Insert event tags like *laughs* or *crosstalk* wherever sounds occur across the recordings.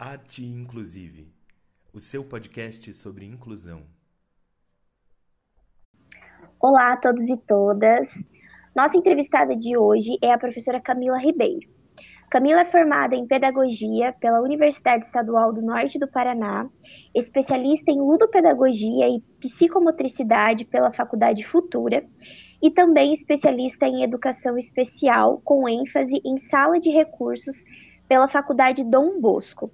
Arte Inclusive, o seu podcast sobre inclusão. Olá a todos e todas. Nossa entrevistada de hoje é a professora Camila Ribeiro. Camila é formada em Pedagogia pela Universidade Estadual do Norte do Paraná, especialista em Ludopedagogia e Psicomotricidade pela Faculdade Futura e também especialista em Educação Especial, com ênfase em Sala de Recursos pela Faculdade Dom Bosco.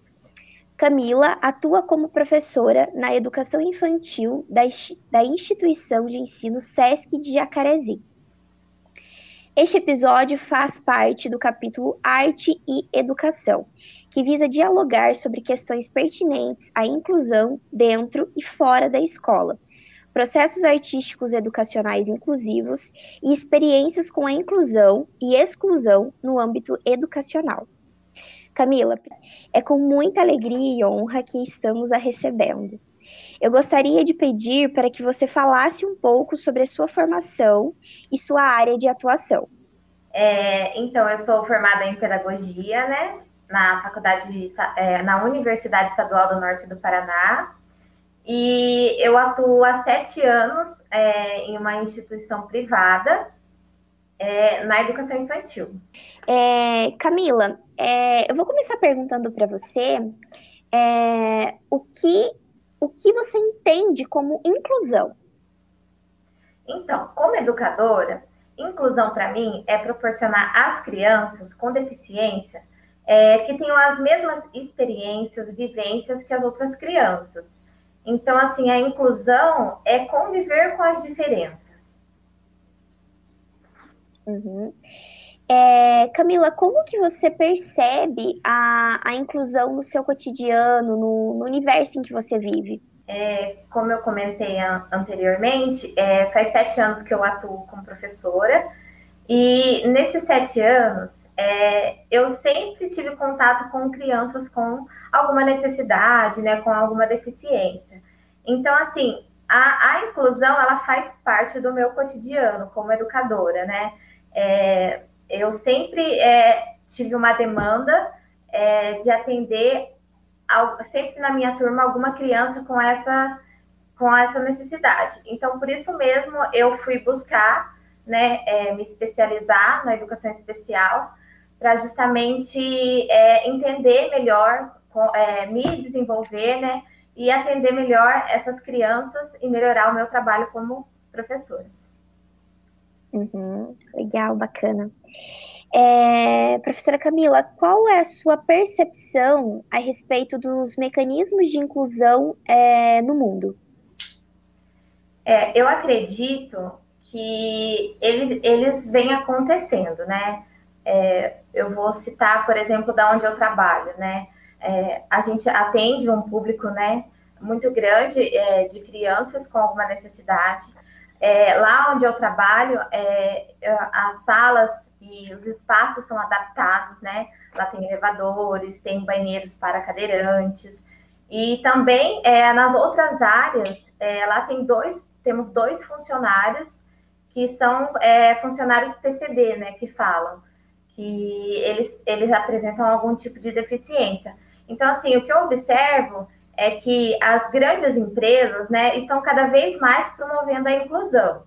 Camila atua como professora na educação infantil da, instituição de ensino SESC de Jacarezinho. Este episódio faz parte do capítulo Arte e Educação, que visa dialogar sobre questões pertinentes à inclusão dentro e fora da escola, processos artísticos educacionais inclusivos e experiências com a inclusão e exclusão no âmbito educacional. Camila, é com muita alegria e honra que estamos a recebendo. Eu gostaria de pedir para que você falasse um pouco sobre a sua formação e sua área de atuação. É, então, eu sou formada em pedagogia, né, na faculdade, de, é, na Universidade Estadual do Norte do Paraná, e eu atuo há sete anos é, em uma instituição privada é, na educação infantil. É, Camila, é, eu vou começar perguntando para você é, o, que, o que você entende como inclusão. Então, como educadora, inclusão para mim é proporcionar às crianças com deficiência é, que tenham as mesmas experiências, vivências que as outras crianças. Então, assim, a inclusão é conviver com as diferenças. Uhum. É, Camila, como que você percebe a, a inclusão no seu cotidiano, no, no universo em que você vive? É, como eu comentei anteriormente, é, faz sete anos que eu atuo como professora e nesses sete anos é, eu sempre tive contato com crianças com alguma necessidade, né, com alguma deficiência. Então, assim, a, a inclusão ela faz parte do meu cotidiano como educadora, né? É, eu sempre é, tive uma demanda é, de atender sempre na minha turma alguma criança com essa com essa necessidade. Então, por isso mesmo, eu fui buscar, né, é, me especializar na educação especial para justamente é, entender melhor, é, me desenvolver, né, e atender melhor essas crianças e melhorar o meu trabalho como professora. Uhum, legal, bacana. É, professora Camila, qual é a sua percepção a respeito dos mecanismos de inclusão é, no mundo? É, eu acredito que ele, eles vêm acontecendo, né? É, eu vou citar, por exemplo, da onde eu trabalho, né? É, a gente atende um público, né, muito grande é, de crianças com alguma necessidade. É, lá onde eu trabalho, é, as salas e os espaços são adaptados, né? Lá tem elevadores, tem banheiros para cadeirantes. E também é, nas outras áreas, é, lá tem dois, temos dois funcionários que são é, funcionários PCD, né? Que falam que eles, eles apresentam algum tipo de deficiência. Então, assim, o que eu observo é que as grandes empresas né, estão cada vez mais promovendo a inclusão.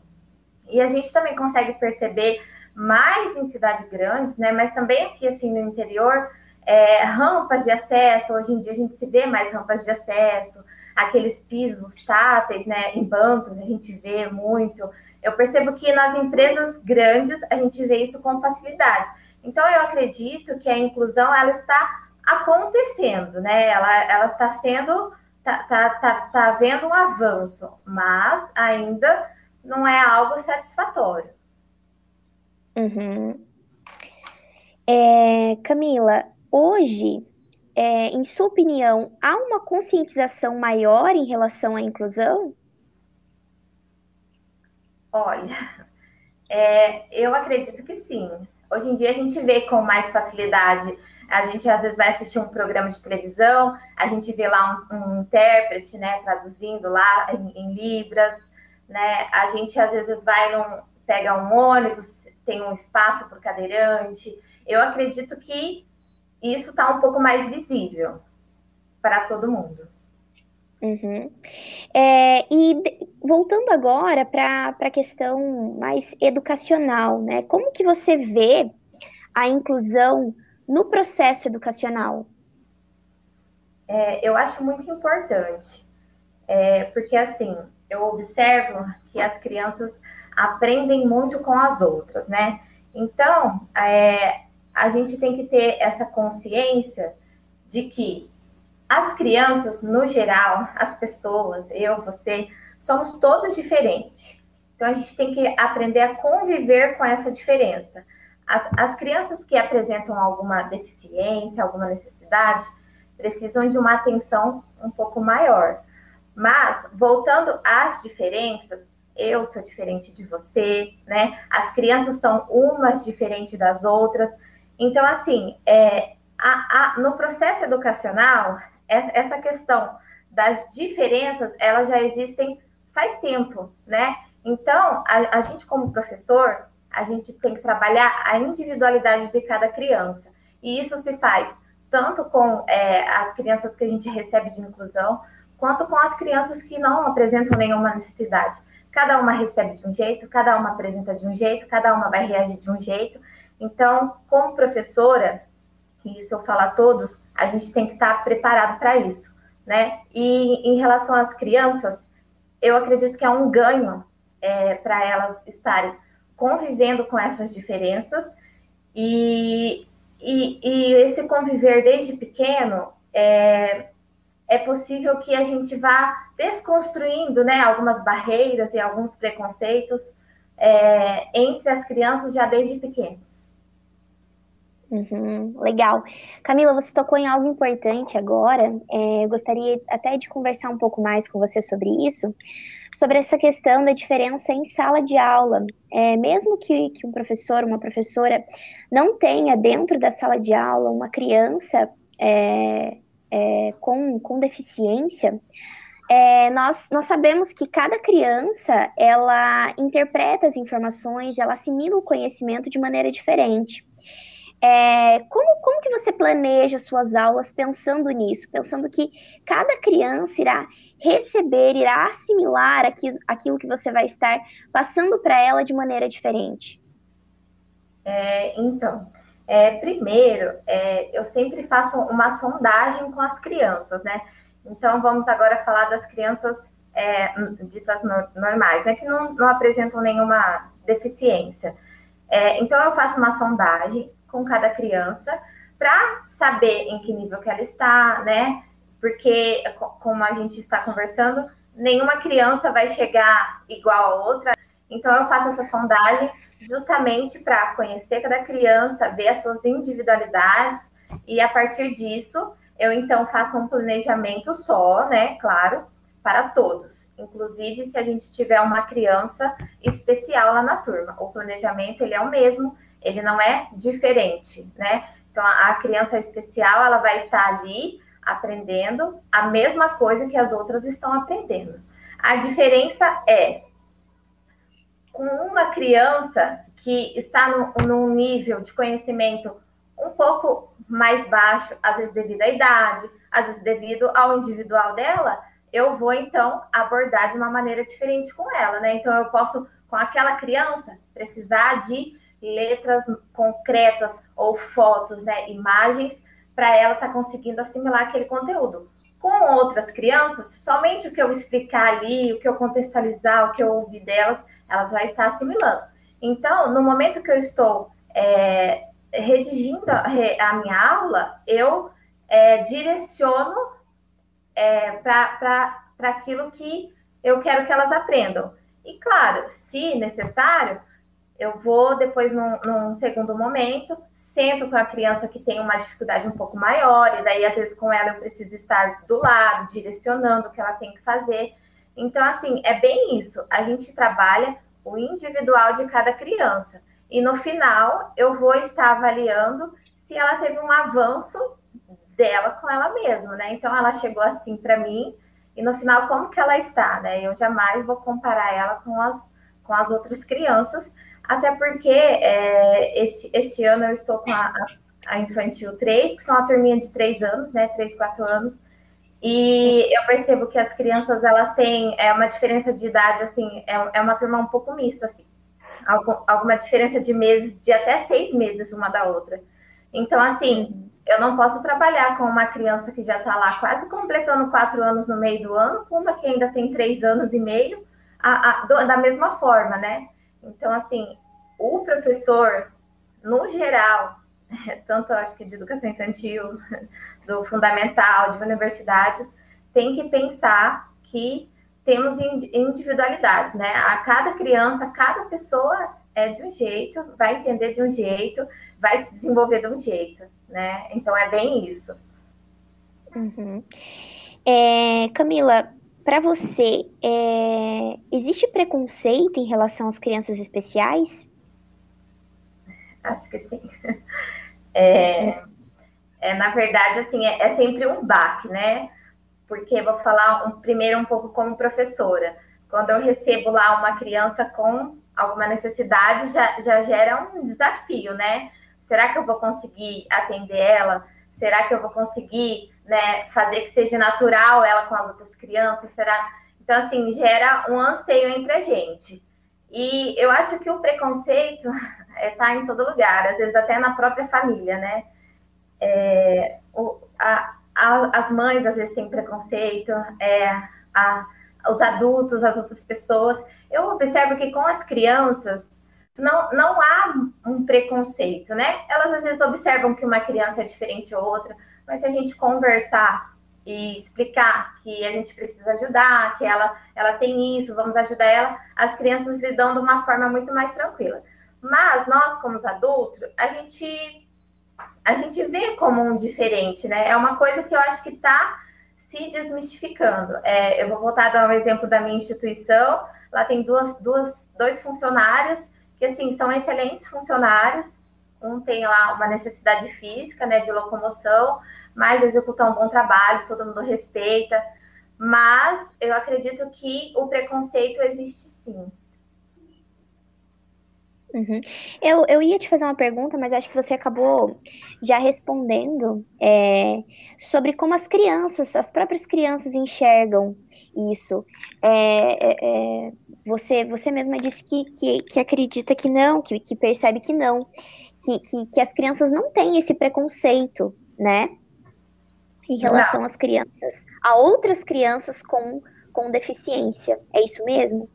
E a gente também consegue perceber mais em cidades grandes, né, mas também aqui assim no interior, é, rampas de acesso. Hoje em dia a gente se vê mais rampas de acesso, aqueles pisos táteis, né, em bancos a gente vê muito. Eu percebo que nas empresas grandes a gente vê isso com facilidade. Então eu acredito que a inclusão ela está acontecendo, né? Ela está sendo tá, tá, tá, tá havendo um avanço, mas ainda não é algo satisfatório. Uhum. É, Camila, hoje, é, em sua opinião, há uma conscientização maior em relação à inclusão? Olha, é, eu acredito que sim. Hoje em dia a gente vê com mais facilidade a gente às vezes vai assistir um programa de televisão, a gente vê lá um, um intérprete, né, traduzindo lá em, em, libras, né? A gente às vezes vai num, pega um ônibus, tem um espaço para o cadeirante. Eu acredito que isso está um pouco mais visível. para todo mundo. Uhum. É, e voltando agora para a questão mais educacional, né? Como que você vê a inclusão no processo educacional? É, eu acho muito importante, é, porque assim, eu observo que as crianças aprendem muito com as outras, né? Então, é, a gente tem que ter essa consciência de que as crianças, no geral, as pessoas, eu, você, somos todos diferentes. Então, a gente tem que aprender a conviver com essa diferença. As, as crianças que apresentam alguma deficiência, alguma necessidade, precisam de uma atenção um pouco maior. Mas, voltando às diferenças, eu sou diferente de você, né? As crianças são umas diferentes das outras. Então, assim, é, a, a, no processo educacional, essa questão das diferenças, elas já existem faz tempo, né? Então, a, a gente como professor, a gente tem que trabalhar a individualidade de cada criança. E isso se faz tanto com é, as crianças que a gente recebe de inclusão, quanto com as crianças que não apresentam nenhuma necessidade. Cada uma recebe de um jeito, cada uma apresenta de um jeito, cada uma vai reagir de um jeito. Então, como professora, e isso eu falo a todos, a gente tem que estar preparado para isso, né? E em relação às crianças, eu acredito que é um ganho é, para elas estarem convivendo com essas diferenças e, e, e esse conviver desde pequeno é, é possível que a gente vá desconstruindo né, algumas barreiras e alguns preconceitos é, entre as crianças já desde pequenos. Uhum, legal. Camila, você tocou em algo importante agora. É, eu gostaria até de conversar um pouco mais com você sobre isso, sobre essa questão da diferença em sala de aula. É, mesmo que, que um professor, uma professora não tenha dentro da sala de aula uma criança é, é, com, com deficiência, é, nós, nós sabemos que cada criança ela interpreta as informações, ela assimila o conhecimento de maneira diferente. É, como, como que você planeja suas aulas pensando nisso? Pensando que cada criança irá receber, irá assimilar aquilo, aquilo que você vai estar passando para ela de maneira diferente? É, então, é, primeiro, é, eu sempre faço uma sondagem com as crianças, né? Então, vamos agora falar das crianças é, ditas normais, né? Que não, não apresentam nenhuma deficiência. É, então, eu faço uma sondagem com cada criança para saber em que nível que ela está, né? Porque, como a gente está conversando, nenhuma criança vai chegar igual a outra. Então, eu faço essa sondagem justamente para conhecer cada criança, ver as suas individualidades e a partir disso eu então faço um planejamento só, né, claro, para todos. Inclusive se a gente tiver uma criança especial lá na turma, o planejamento ele é o mesmo, ele não é diferente, né? Então a criança especial ela vai estar ali aprendendo a mesma coisa que as outras estão aprendendo. A diferença é com uma criança que está no, num nível de conhecimento um pouco mais baixo, às vezes devido à idade, às vezes devido ao individual dela, eu vou então abordar de uma maneira diferente com ela, né? Então eu posso, com aquela criança, precisar de letras concretas ou fotos, né, imagens, para ela estar tá conseguindo assimilar aquele conteúdo. Com outras crianças, somente o que eu explicar ali, o que eu contextualizar, o que eu ouvir delas, elas vão estar assimilando. Então, no momento que eu estou é, redigindo a, minha aula, eu é, direciono é, para aquilo que eu quero que elas aprendam. E, claro, se necessário, eu vou depois, num, num segundo momento, sento com a criança que tem uma dificuldade um pouco maior, e daí, às vezes, com ela eu preciso estar do lado, direcionando o que ela tem que fazer. Então, assim, é bem isso. A gente trabalha o individual de cada criança. E no final, eu vou estar avaliando se ela teve um avanço dela com ela mesma, né? Então, ela chegou assim para mim, e no final, como que ela está, né? Eu jamais vou comparar ela com as, com as outras crianças, até porque é, este, este ano eu estou com a, a Infantil 3, que são a turminha de 3 anos, né? 3, 4 anos. E eu percebo que as crianças elas têm é, uma diferença de idade, assim, é, é uma turma um pouco mista, assim. alguma diferença de meses, de até seis meses uma da outra. Então, assim, eu não posso trabalhar com uma criança que já está lá quase completando quatro anos no meio do ano, com uma que ainda tem três anos e meio, a, a, do, da mesma forma, né? Então, assim, o professor, no geral, *laughs* tanto acho que de educação infantil, *laughs* do fundamental, de universidade, tem que pensar que temos individualidades, né? A cada criança, cada pessoa é de um jeito, vai entender de um jeito, vai se desenvolver de um jeito, né? Então é bem isso. Uhum. É, Camila, para você, é, existe preconceito em relação às crianças especiais? Acho que sim. *laughs* É, é na verdade, assim, é, é, sempre um baque, né? Porque vou falar um, primeiro um pouco como professora. Quando eu recebo lá uma criança com alguma necessidade, já, já gera um desafio, né? Será que eu vou conseguir atender ela? Será que eu vou conseguir né, fazer que seja natural ela com as outras crianças? Será? Então, assim, gera um anseio entre a gente. E eu acho que o preconceito está *laughs* é, em todo lugar, às vezes até na própria família, né? É, o, a, a, as mães às vezes têm preconceito, é, a, os adultos, as outras pessoas. Eu observo que com as crianças não, não há um preconceito, né? Elas às vezes observam que uma criança é diferente de outra, mas se a gente conversar e explicar que a gente precisa ajudar, que ela, ela tem isso, vamos ajudar ela, as crianças lidam de uma forma muito mais tranquila. Mas nós, como adultos, a gente a gente vê como um diferente, né? É uma coisa que eu acho que está se desmistificando. É, eu vou voltar a dar um exemplo da minha instituição. Lá tem duas, duas, dois funcionários que assim são excelentes funcionários. Um tem lá uma necessidade física, né, de locomoção, mas executam um bom trabalho, todo mundo respeita. Mas eu acredito que o preconceito existe sim. Uhum. Eu, eu ia te fazer uma pergunta, mas acho que você acabou já respondendo é, sobre como as crianças, as próprias crianças enxergam isso. É, é, é, você, você mesma disse que, que, que acredita que não, que, que percebe que não, que, que, que, as crianças não têm esse preconceito, né? Em relação não. às crianças, a outras crianças com, com deficiência. É isso mesmo?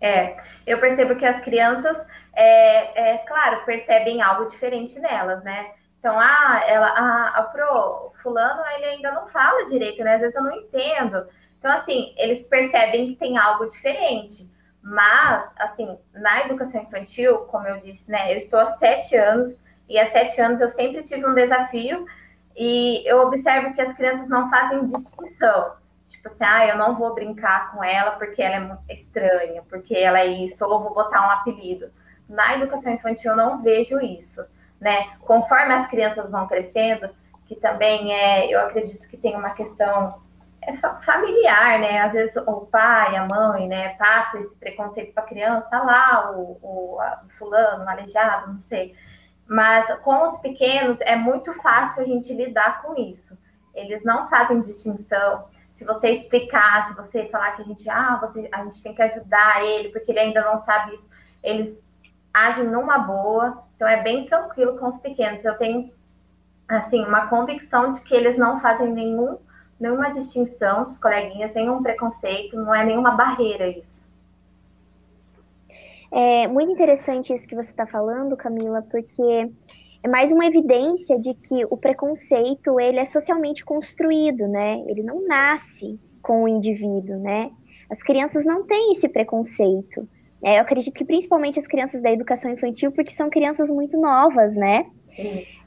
É, eu percebo que as crianças, é, é claro, percebem algo diferente nelas, né? Então, ah, ela, a, a pro fulano, ele ainda não fala direito, né? Às vezes eu não entendo. Então, assim, eles percebem que tem algo diferente. Mas, assim, na educação infantil, como eu disse, né? Eu estou há sete anos e há sete anos eu sempre tive um desafio e eu observo que as crianças não fazem distinção. Tipo assim, ah, eu não vou brincar com ela porque ela é muito estranha, porque ela é isso, ou vou botar um apelido. Na educação infantil eu não vejo isso, né? Conforme as crianças vão crescendo, que também é, eu acredito que tem uma questão é familiar, né? Às vezes o pai, a mãe, né, passa esse preconceito para a criança, ah lá o, o, o fulano, o aleijado, não sei. Mas com os pequenos é muito fácil a gente lidar com isso. Eles não fazem distinção se você explicar, se você falar que a gente, ah, você, a gente tem que ajudar ele, porque ele ainda não sabe isso, eles agem numa boa, então é bem tranquilo com os pequenos. Eu tenho, assim, uma convicção de que eles não fazem nenhum, nenhuma distinção dos coleguinhas, nenhum preconceito, não é nenhuma barreira isso. É muito interessante isso que você está falando, Camila, porque é mais uma evidência de que o preconceito ele é socialmente construído, né? Ele não nasce com o indivíduo, né? As crianças não têm esse preconceito. É, eu acredito que principalmente as crianças da educação infantil, porque são crianças muito novas, né?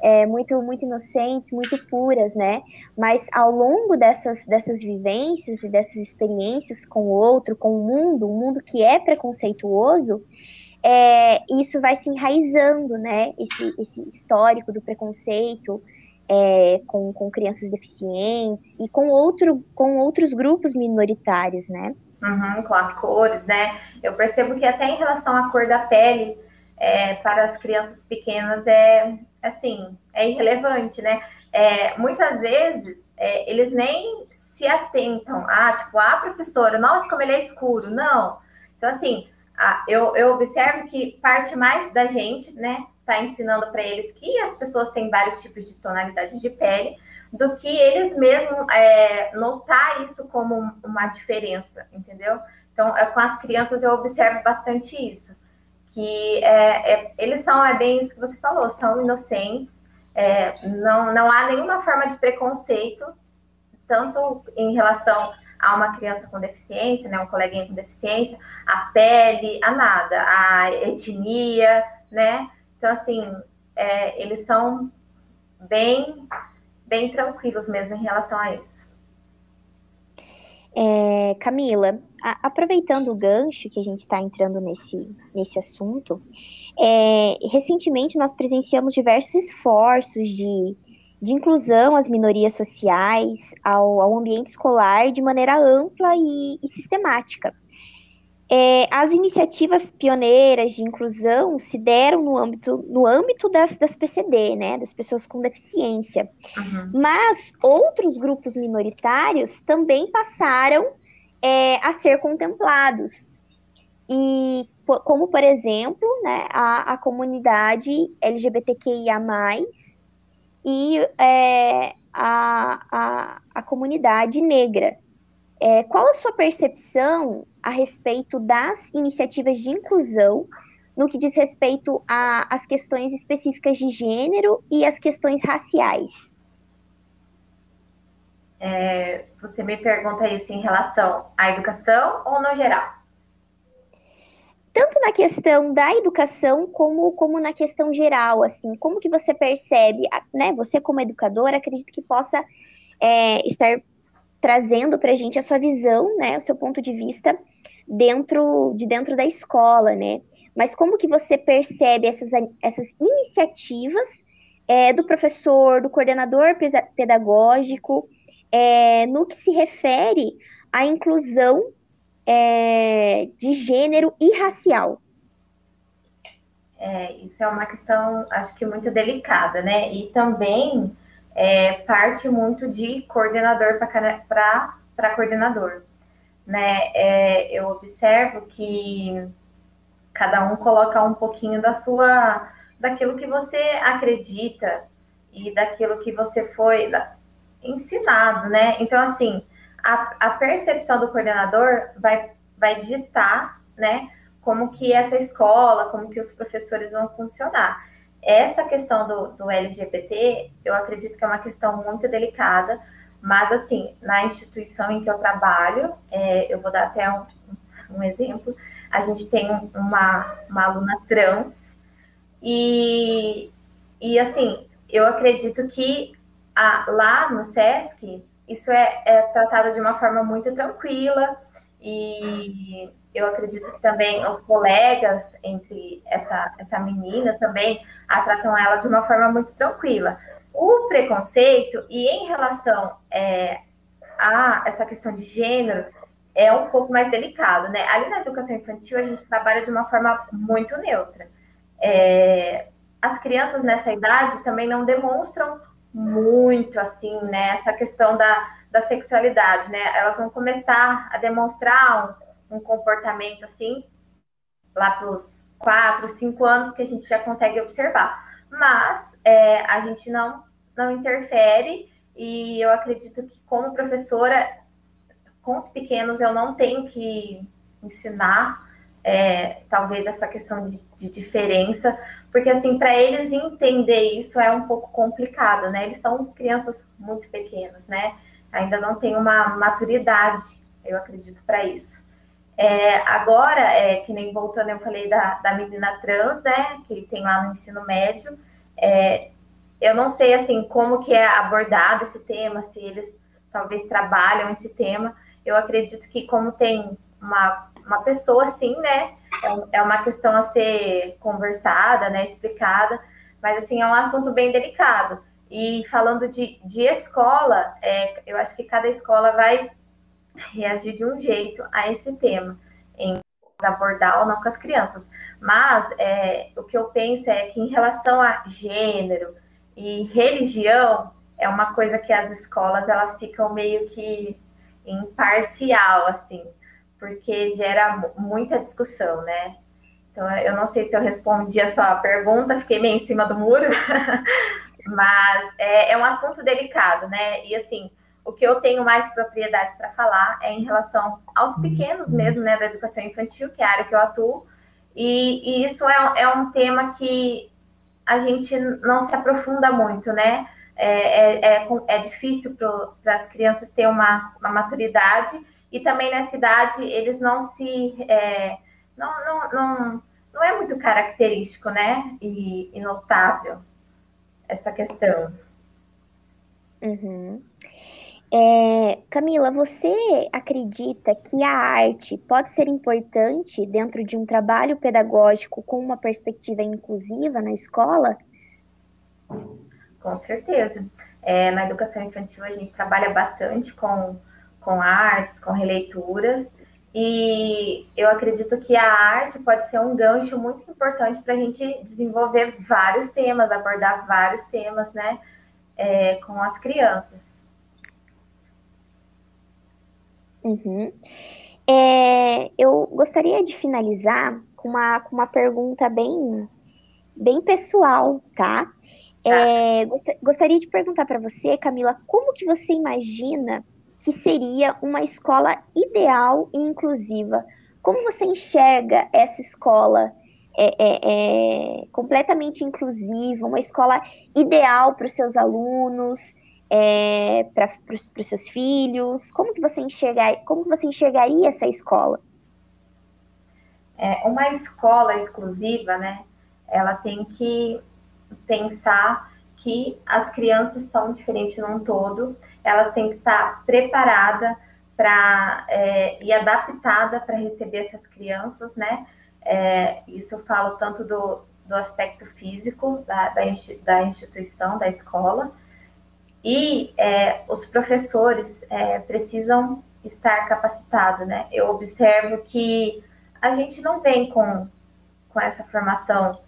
É, muito, muito inocentes, muito puras, né? Mas ao longo dessas, dessas vivências e dessas experiências com o outro, com o mundo, um mundo que é preconceituoso, é, isso vai se enraizando, né? Esse, esse histórico do preconceito é, com, com crianças deficientes e com, outro, com outros grupos minoritários, né? Uhum, com as cores, né? Eu percebo que até em relação à cor da pele, é, para as crianças pequenas é assim, é irrelevante, né? É, muitas vezes é, eles nem se atentam a, tipo, a professora, nossa, como ele é escuro. Não. Então, assim, a, eu, eu observo que parte mais da gente, né, tá ensinando para eles que as pessoas têm vários tipos de tonalidade de pele, do que eles mesmos é, notar isso como uma diferença, entendeu? Então, é, com as crianças eu observo bastante isso, que é, é, eles são, é bem isso que você falou, são inocentes, é, não, não há nenhuma forma de preconceito, tanto em relação a uma criança com deficiência, né, um coleguinha com deficiência, a pele, a nada, a etnia, né? Então, assim, é, eles são bem, bem tranquilos mesmo em relação a isso. É, Camila, a, aproveitando o gancho que a gente está entrando nesse, nesse assunto, é, recentemente nós presenciamos diversos esforços de, de inclusão às minorias sociais, ao, ao ambiente escolar de maneira ampla e, e sistemática. É, as iniciativas pioneiras de inclusão se deram no âmbito, no âmbito das, das PCD, né, das pessoas com deficiência. Uhum. Mas outros grupos minoritários também passaram é, a ser contemplados. E como, por exemplo, né, a, a comunidade LGBTQIA+, e é, a, a, a comunidade negra. É, qual a sua percepção a respeito das iniciativas de inclusão no que diz respeito às questões específicas de gênero e as questões raciais? É, você me pergunta isso em relação à educação ou no geral? Tanto na questão da educação como, como na questão geral, assim, como que você percebe, né? Você como educadora, acredito que possa é, estar trazendo para a gente a sua visão, né, o seu ponto de vista dentro de dentro da escola, né? Mas como que você percebe essas, essas iniciativas é, do professor, do coordenador pedagógico, é, no que se refere à inclusão é, de gênero e racial? É, isso é uma questão, acho que muito delicada, né? E também é, parte muito de coordenador para coordenador. Né? É, eu observo que cada um coloca um pouquinho da sua, daquilo que você acredita e daquilo que você foi ensinado, né? Então, assim, a, a percepção do coordenador vai, vai digitar, né? Como que essa escola, como que os professores vão funcionar essa questão do, do LGBT, eu acredito que é uma questão muito delicada, mas, assim, na instituição em que eu trabalho, é, eu vou dar até um, um exemplo, a gente tem uma, uma aluna trans, e, e, assim, eu acredito que a, lá no SESC, isso é, é tratado de uma forma muito tranquila, e eu acredito que também os colegas entre essa, essa menina também a tratam ela de uma forma muito tranquila. O preconceito, e em relação é, a essa questão de gênero, é um pouco mais delicado, né? Ali na educação infantil, a gente trabalha de uma forma muito neutra. É, as crianças nessa idade também não demonstram muito, assim, né? Essa questão da, da sexualidade, né? Elas vão começar a demonstrar um, um comportamento, assim, lá para os quatro, cinco anos que a gente já consegue observar. Mas é, a gente não, não interfere e eu acredito que como professora, com os pequenos eu não tenho que ensinar é, talvez essa questão de, de diferença, porque assim, para eles entender isso é um pouco complicado, né? Eles são crianças muito pequenas, né? Ainda não tem uma maturidade, eu acredito, para isso. É, agora, é, que nem voltando, eu falei da, da menina trans, né, que tem lá no ensino médio, é, eu não sei, assim, como que é abordado esse tema, se eles talvez trabalham esse tema, eu acredito que como tem uma, uma pessoa assim, né, é, é uma questão a ser conversada, né, explicada, mas, assim, é um assunto bem delicado. E falando de, de escola, é, eu acho que cada escola vai reagir de um jeito a esse tema, em abordar ou não com as crianças. Mas é, o que eu penso é que em relação a gênero e religião, é uma coisa que as escolas elas ficam meio que imparcial, assim, porque gera muita discussão, né? Então, eu não sei se eu respondi a sua pergunta, fiquei meio em cima do muro, *laughs* mas é, é, um assunto delicado, né? E assim, o que eu tenho mais propriedade para falar é em relação aos pequenos mesmo, né, da educação infantil, que é a área que eu atuo, e, e isso é, é um tema que a gente não se aprofunda muito, né? É, é, é, é difícil para as crianças ter uma, uma, maturidade e também nessa idade eles não se é, não, não, não, não é muito característico, né? E, e notável essa questão. Uhum. É, Camila, você acredita que a arte pode ser importante dentro de um trabalho pedagógico com uma perspectiva inclusiva na escola? Com certeza. É, na educação infantil, a gente trabalha bastante com, com artes, com releituras, e eu acredito que a arte pode ser um gancho muito importante para a gente desenvolver vários temas, abordar vários temas, né, é, com as crianças. Uhum. É, eu gostaria de finalizar com uma, com uma pergunta bem, bem pessoal, tá? É, gostaria de perguntar para você, Camila, como que você imagina que seria uma escola ideal e inclusiva? Como você enxerga essa escola é, é, é completamente inclusiva, uma escola ideal para os seus alunos, é, para os seus filhos? Como que você enxerga, como que você enxergaria essa escola? É, uma escola exclusiva, né? Ela tem que pensar que as crianças são diferentes num todo, elas têm que estar preparadas para é, e adaptada para receber essas crianças, né? É, isso eu falo tanto do, do aspecto físico da, da instituição, da escola, e é, os professores é, precisam estar capacitados, né? Eu observo que a gente não vem com, com essa formação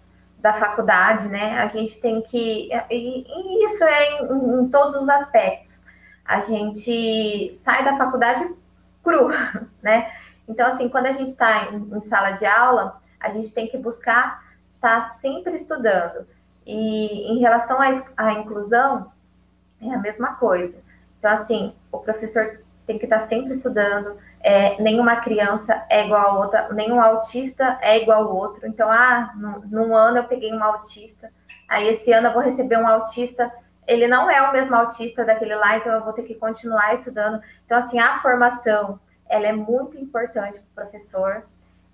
da faculdade, né? A gente tem que. E, e isso é em, em, todos os aspectos. A gente sai da faculdade cru, *laughs* né? Então, assim, quando a gente está em, em, sala de aula, a gente tem que buscar estar tá sempre estudando. E em relação à, à inclusão, é a mesma coisa. Então, assim, o professor tem que estar sempre estudando, é, nenhuma criança é igual a outra, nenhum autista é igual ao outro. Então, ah, num, num ano eu peguei um autista, aí esse ano eu vou receber um autista, ele não é o mesmo autista daquele lá, então eu vou ter que continuar estudando. Então, assim, a formação, ela é muito importante para o professor.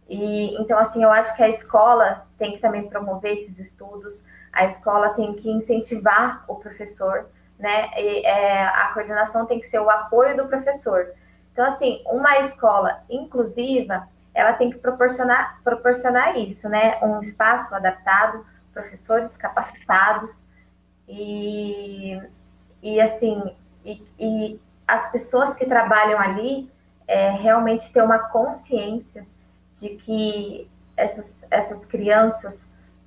E, então, assim, eu acho que a escola tem que também promover esses estudos, a escola tem que incentivar o professor, né? E, é, a coordenação tem que ser o apoio do professor. Então, assim, uma escola inclusiva, ela tem que proporcionar, proporcionar isso, né? Um espaço adaptado, professores capacitados e, e assim, e, e as pessoas que trabalham ali é, realmente ter uma consciência de que essas, essas crianças,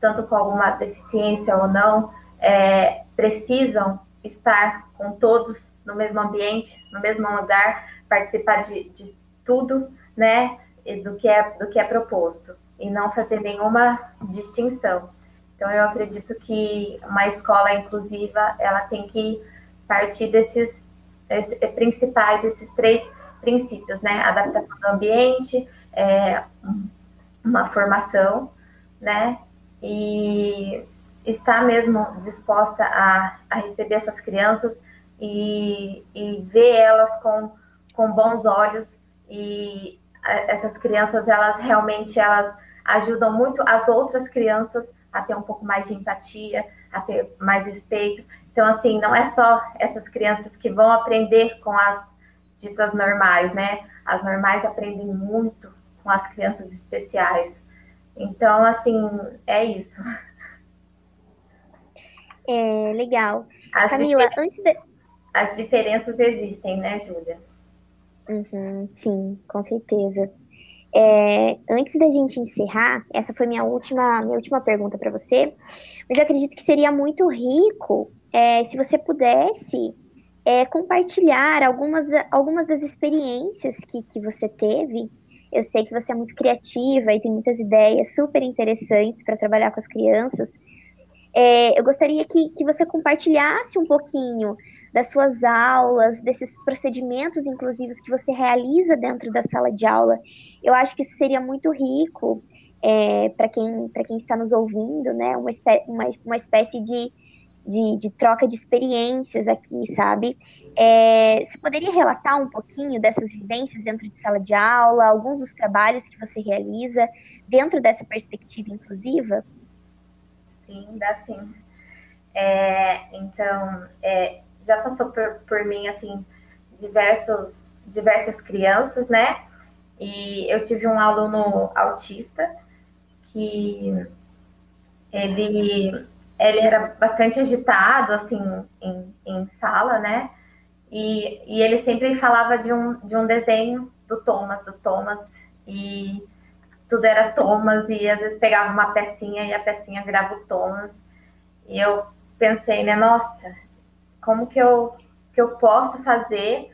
tanto com alguma deficiência ou não, é, precisam estar com todos no mesmo ambiente, no mesmo lugar, participar de, de tudo, né, do que, é, do que é proposto, e não fazer nenhuma distinção. Então, eu acredito que uma escola inclusiva, ela tem que partir desses principais, desses três princípios, né, adaptação do ambiente, é, uma formação, né, e estar mesmo disposta a, a receber essas crianças e, e ver elas com, com bons olhos e essas crianças elas realmente elas ajudam muito as outras crianças a ter um pouco mais de empatia, a ter mais respeito. Então assim, não é só essas crianças que vão aprender com as ditas normais, né? As normais aprendem muito com as crianças especiais. Então, assim, é isso. É, legal. As Camila, antes de... As diferenças existem, né, Júlia? Uhum, sim, com certeza. É, antes da gente encerrar, essa foi minha última, minha última pergunta para você, mas eu acredito que seria muito rico é, se você pudesse é, compartilhar algumas, algumas das experiências que, que você teve. Eu sei que você é muito criativa e tem muitas ideias super interessantes para trabalhar com as crianças. É, eu gostaria que, que você compartilhasse um pouquinho das suas aulas, desses procedimentos inclusivos que você realiza dentro da sala de aula. Eu acho que isso seria muito rico é, para quem, quem está nos ouvindo, né? Uma, espé uma, uma espécie de, de, de, troca de experiências aqui, sabe? É, você poderia relatar um pouquinho dessas vivências dentro de sala de aula, alguns dos trabalhos que você realiza dentro dessa perspectiva inclusiva? Sim, dá sim. É, então, é, já passou por, por mim, assim, diversos, diversas crianças, né? E eu tive um aluno autista que ele, ele era bastante agitado, assim, em, em sala, né? E, e ele sempre falava de um, de um desenho do Thomas, do Thomas, e tudo era Thomas, e às vezes pegava uma pecinha e a pecinha virava o Thomas. E eu pensei, né, nossa, como que eu, que eu posso fazer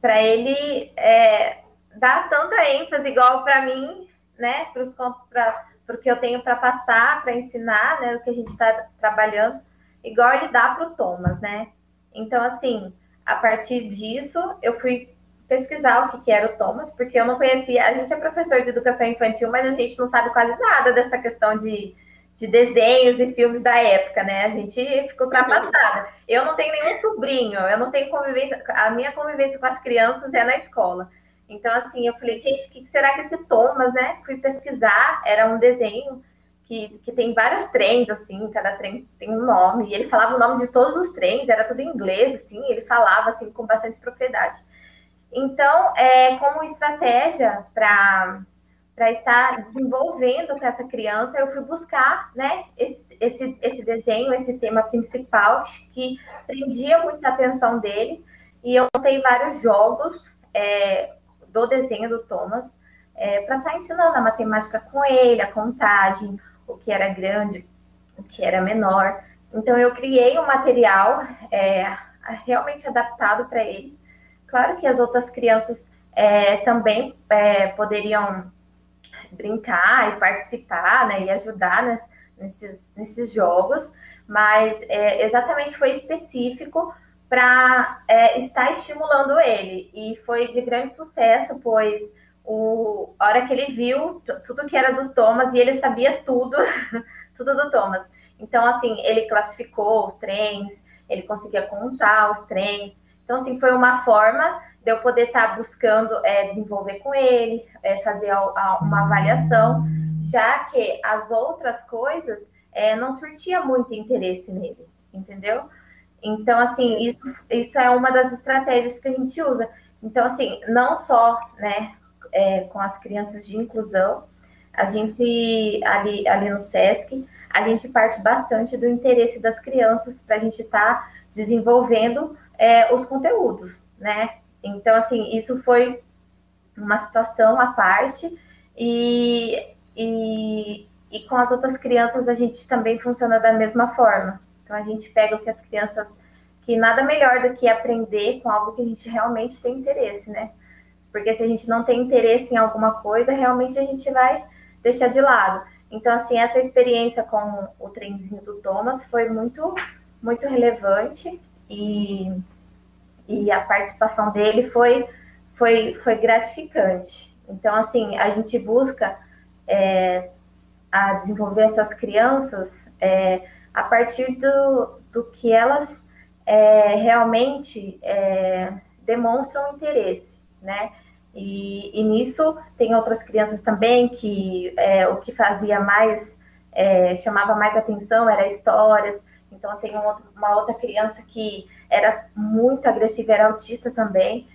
para ele é, dar tanta ênfase igual para mim, né, para o que eu tenho para passar, para ensinar, né, o que a gente está trabalhando, igual ele dá para o Thomas, né? Então, assim, a partir disso, eu fui pesquisar o que, que era o Thomas, porque eu não conhecia. A gente é professor de educação infantil, mas a gente não sabe quase nada dessa questão de, de desenhos e filmes da época, né? A gente ficou ultrapassada. Eu não tenho nenhum sobrinho, eu não tenho convivência. A minha convivência com as crianças é na escola. Então, assim, eu falei, gente, o que será que esse Thomas, né? Fui pesquisar, era um desenho que, que tem vários trens, assim, cada trem tem um nome, e ele falava o nome de todos os trens, era tudo em inglês, assim, ele falava, assim, com bastante propriedade. Então, é, como estratégia para estar desenvolvendo com essa criança, eu fui buscar né, esse, esse, esse desenho, esse tema principal, que prendia muita atenção dele. E eu montei vários jogos é, do desenho do Thomas é, para estar tá ensinando a matemática com ele, a contagem, o que era grande, o que era menor. Então, eu criei um material é, realmente adaptado para ele Claro que as outras crianças é, também é, poderiam brincar e participar, né, e ajudar nesses, nesses jogos, mas é, exatamente foi específico para é, estar estimulando ele. E foi de grande sucesso, pois o, a hora que ele viu tudo que era do Thomas, e ele sabia tudo, *laughs* tudo do Thomas. Então, assim, ele classificou os trens, ele conseguia contar os trens, então, assim, foi uma forma de eu poder estar tá buscando é, desenvolver com ele, é, fazer a, a, uma avaliação, já que as outras coisas é, não surtia muito interesse nele, entendeu? Então, assim, isso, isso é uma das estratégias que a gente usa. Então, assim, não só né, é, com as crianças de inclusão, a gente, ali, ali no SESC, a gente parte bastante do interesse das crianças para a gente estar tá desenvolvendo é, os conteúdos, né? Então, assim, isso foi uma situação à parte e, e, e com as outras crianças a gente também funciona da mesma forma. Então, a gente pega o que as crianças, que nada melhor do que aprender com algo que a gente realmente tem interesse, né? Porque se a gente não tem interesse em alguma coisa, realmente a gente vai deixar de lado. Então, assim, essa experiência com o trenzinho do Thomas foi muito, muito relevante e e a participação dele foi, foi, foi gratificante. Então, assim, a gente busca é, a desenvolver essas crianças é, a partir do, do que elas é, realmente é, demonstram interesse, né? E, e, nisso tem outras crianças também que é, o que fazia mais, é, chamava mais atenção era histórias. Então tem um outro, uma outra criança que era muito agressiva, era autista também.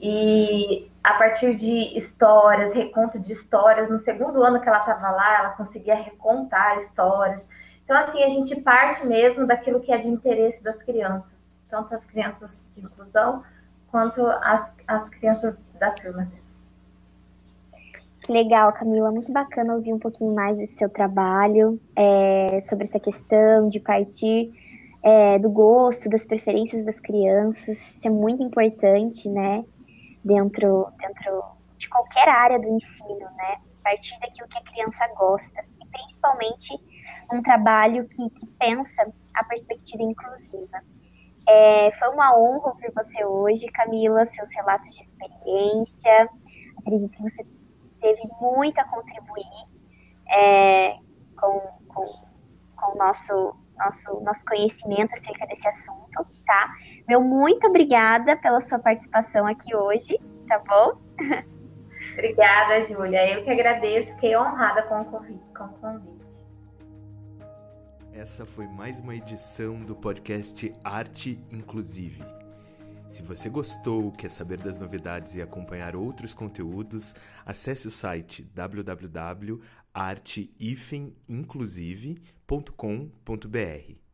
E a partir de histórias, reconto de histórias, no segundo ano que ela estava lá, ela conseguia recontar histórias. Então, assim, a gente parte mesmo daquilo que é de interesse das crianças, tanto as crianças de inclusão quanto as, as crianças da turma. Que legal, Camila. Muito bacana ouvir um pouquinho mais desse seu trabalho, é, sobre essa questão de partir é, do gosto, das preferências das crianças. Isso é muito importante, né? Dentro, dentro de qualquer área do ensino, né? A partir daquilo que a criança gosta. E principalmente um trabalho que, que pensa a perspectiva inclusiva. É, foi uma honra ouvir você hoje, Camila, seus relatos de experiência. Acredito que você teve muito a contribuir é, com, com, com o nosso, nosso, nosso conhecimento acerca desse assunto, tá? Meu muito obrigada pela sua participação aqui hoje, tá bom? *laughs* Obrigada, Júlia. Eu que agradeço, fiquei honrada com o convite. Com o convite. Essa foi mais uma edição do podcast Arte Inclusive. Se você gostou, quer saber das novidades e acompanhar outros conteúdos, acesse o site www.arteinclusive.com.br.